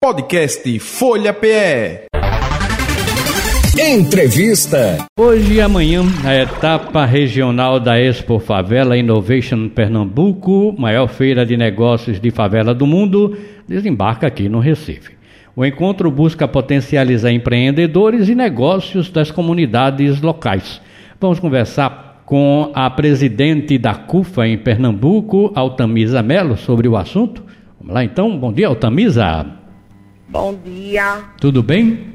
Podcast Folha PE. Entrevista. Hoje e amanhã, a etapa regional da Expo Favela Innovation Pernambuco, maior feira de negócios de favela do mundo, desembarca aqui no Recife. O encontro busca potencializar empreendedores e negócios das comunidades locais. Vamos conversar com a presidente da CUFA em Pernambuco, Altamisa Melo, sobre o assunto. Vamos lá então, bom dia, Altamisa. Bom dia. Tudo bem?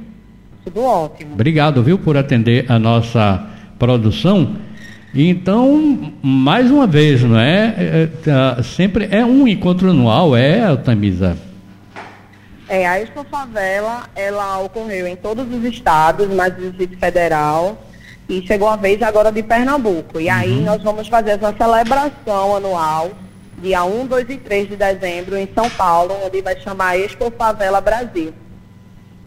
Tudo ótimo. Obrigado, viu, por atender a nossa produção. Então, mais uma vez, não é? é, é sempre é um encontro anual, é, Tamisa? É, a Expo Favela, ela ocorreu em todos os estados, mas no Distrito Federal, e chegou a vez agora de Pernambuco. E aí Uhum. nós vamos fazer essa celebração anual, dia 1, 2 e 3 de dezembro, em São Paulo, onde vai chamar Expo Favela Brasil.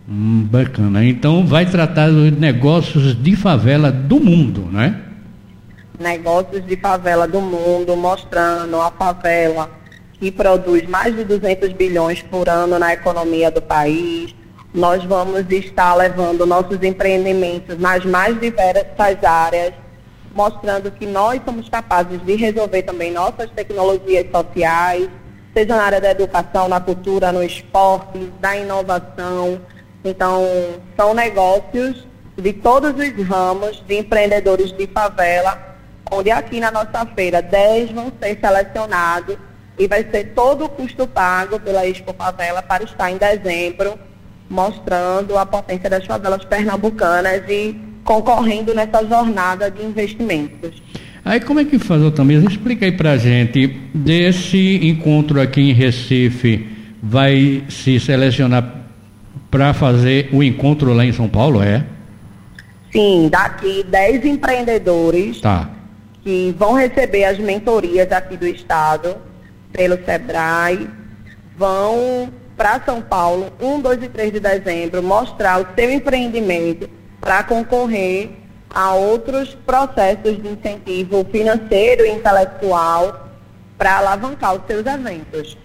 Hum, bacana. Então, vai tratar dos negócios de favela do mundo, né? negócios de favela do mundo, mostrando a favela que produz mais de 200 bilhões por ano na economia do país. Nós vamos estar levando nossos empreendimentos nas mais diversas áreas, mostrando que nós somos capazes de resolver também nossas tecnologias sociais, seja na área da educação, na cultura, no esporte, da inovação. Então, são negócios de todos os ramos de empreendedores de favela, onde aqui na nossa feira 10 vão ser selecionados e vai ser todo o custo pago pela Expo Favela para estar em dezembro, mostrando a potência das favelas pernambucanas e concorrendo nessa jornada de investimentos. Aí como é que faz, Altamisa? Explica aí pra gente, desse encontro aqui em Recife, vai se selecionar para fazer o encontro lá em São Paulo, é? Sim, daqui 10 empreendedores Tá. que vão receber as mentorias aqui do Estado, pelo SEBRAE, vão para São Paulo, 1, 2 e 3 de dezembro, mostrar o seu empreendimento para concorrer a outros processos de incentivo financeiro e intelectual para alavancar os seus eventos.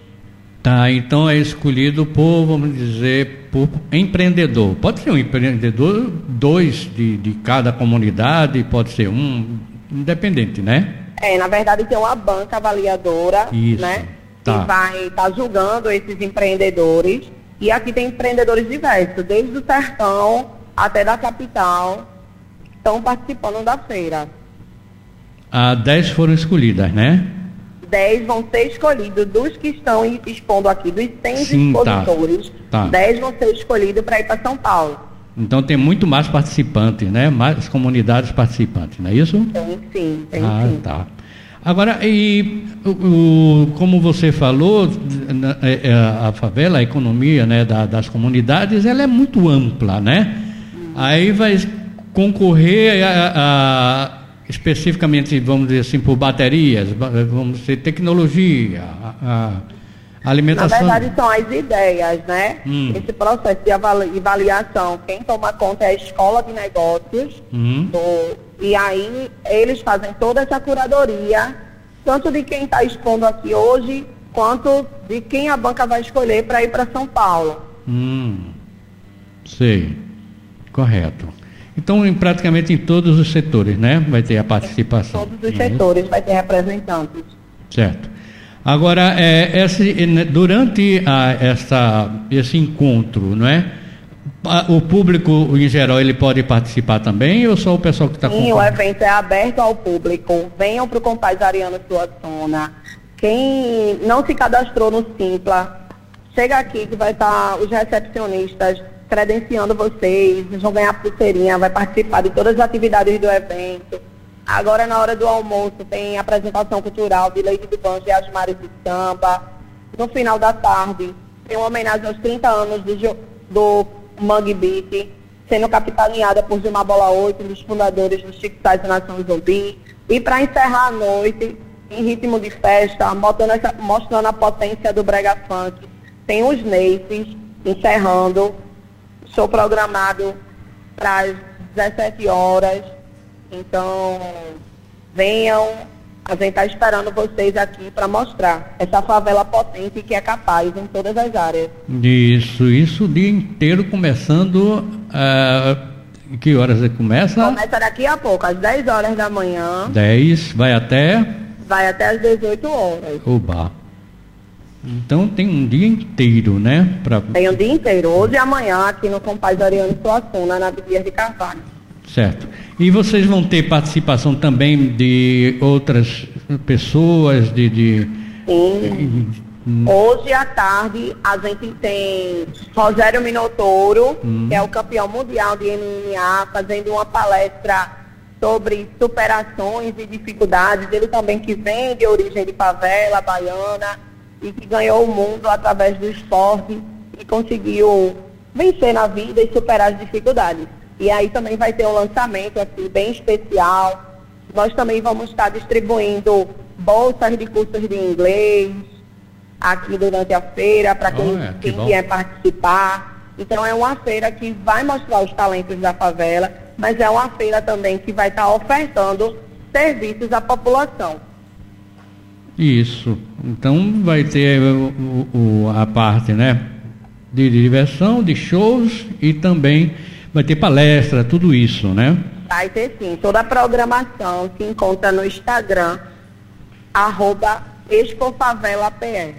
Tá, então é escolhido por, vamos dizer, por empreendedor. Pode ser um empreendedor, dois de, de cada comunidade, pode ser um, independente, né? É, na verdade tem uma banca avaliadora, Isso, né? tá. Que vai estar julgando esses empreendedores. E aqui tem empreendedores diversos, desde o sertão até da capital, estão participando da feira. Ah, dez foram escolhidas, né? 10 vão ser escolhidos dos que estão expondo aqui, dos 100 Sim, tá. expositores. Tá. 10 vão ser escolhidos para ir para São Paulo. Então tem muito mais participantes, né? Mais comunidades participantes, não é isso? Tem sim, tem ah, sim. tá. Agora, e o, como você falou, é, é, a favela, a economia né, da- das comunidades, ela é muito ampla, né? Aí vai concorrer a- a- especificamente, vamos dizer assim, por baterias, ba- vamos dizer, tecnologia, a, a Na alimentação. verdade, são as ideias, né? Hum. Esse processo de avali- avaliação, quem toma conta é a escola de negócios. Uhum. do- e aí, eles fazem toda essa curadoria, tanto de quem está expondo aqui hoje, quanto de quem a banca vai escolher para ir para São Paulo. Hum, sei. Correto. Então, em, praticamente em todos os setores, né? Vai ter a participação. Todos os setores vai ter representantes. Certo. Tá Agora, é, esse, né, durante a, essa, esse encontro, não é? O público, em geral, ele pode participar também ou só o pessoal que está Sim, o evento é aberto ao público. Venham para o Compaz Ariano Suassuna. Quem não se cadastrou no Simpla, chega aqui que vai estar os recepcionistas credenciando vocês, vocês vão ganhar pulseirinha, vai participar de todas as atividades do evento. Agora, na hora do almoço, tem apresentação cultural de Leite do Banjo e Asmares de Samba. No final da tarde, tem uma homenagem aos 30 anos do, do Mangue Beat, sendo capitaneada por Gilmar Bola 8, um dos fundadores do Chico Sainz Nação Zumbi. E para encerrar a noite, em ritmo de festa, mostrando, a potência do brega funk, tem os Neifes encerrando, show programado para as 17 horas. Então, venham, A gente está esperando vocês aqui para mostrar essa favela potente que é capaz em todas as áreas. Isso, isso o dia inteiro começando. Uh, que horas começa? Começa daqui a pouco, às 10 horas da manhã. 10, vai até? Vai até às 18 horas. Oba. Então tem um dia inteiro, né? Pra... Tem um dia inteiro, hoje e amanhã, aqui no Compaz Ariano Suassuna, na Bibias de Carvalho. Certo. E vocês vão ter participação também de outras pessoas, de. de... Sim. Hoje à tarde a gente tem Rogério Minotouro, hum. que é o campeão mundial de MMA, fazendo uma palestra sobre superações e dificuldades. Ele também que vem de origem de favela baiana e que ganhou o mundo através do esporte e conseguiu vencer na vida e superar as dificuldades. E aí também vai ter um lançamento assim, bem especial. Nós também vamos estar distribuindo bolsas de cursos de inglês aqui durante a feira, para quem, oh, é, que quem quer participar. Então é uma feira que vai mostrar os talentos da favela, mas é uma feira também que vai estar ofertando serviços à população. Isso. Então vai ter o, o, a parte né, de diversão, de shows e também vai ter palestra, tudo isso, né? Vai ter sim. Toda a programação se encontra no Instagram, arroba ExpoFavelaPR.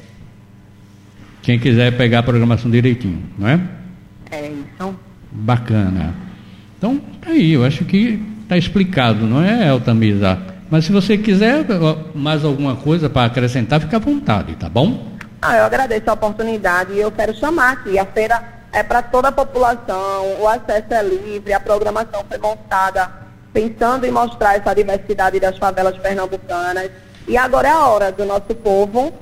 Quem quiser pegar a programação direitinho, não é? É isso. Bacana. Então, tá aí, eu acho que está explicado, não é, Altamisa? Mas se você quiser mais alguma coisa para acrescentar, fica à vontade, tá bom? Ah, eu agradeço a oportunidade e eu quero chamar aqui a feira é para toda a população, o acesso é livre, a programação foi montada pensando em mostrar essa diversidade das favelas pernambucanas. E agora é a hora do nosso povo,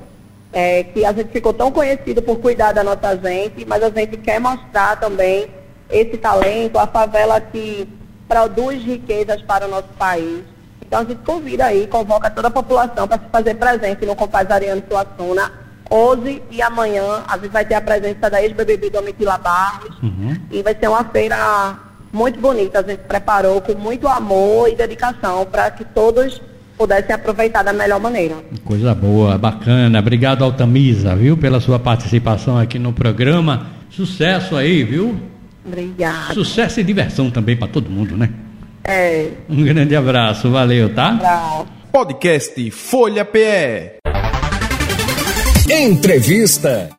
é, que a gente ficou tão conhecido por cuidar da nossa gente, mas a gente quer mostrar também esse talento, a favela que produz riquezas para o nosso país. Então a gente convida aí, convoca toda a população para se fazer presente no Compaz Ariano Suassuna Hoje e amanhã a gente vai ter a presença da ex-BBB Domitila Barros uhum. e vai ser uma feira muito bonita. A gente preparou com muito amor e dedicação para que todos pudessem aproveitar da melhor maneira. Coisa boa, bacana. Obrigado, Altamisa, viu, pela sua participação aqui no programa. Sucesso aí, viu? Obrigada. Sucesso e diversão também para todo mundo, né? É. Um grande abraço, valeu, tá? Abraço. Podcast Folha PE. Entrevista.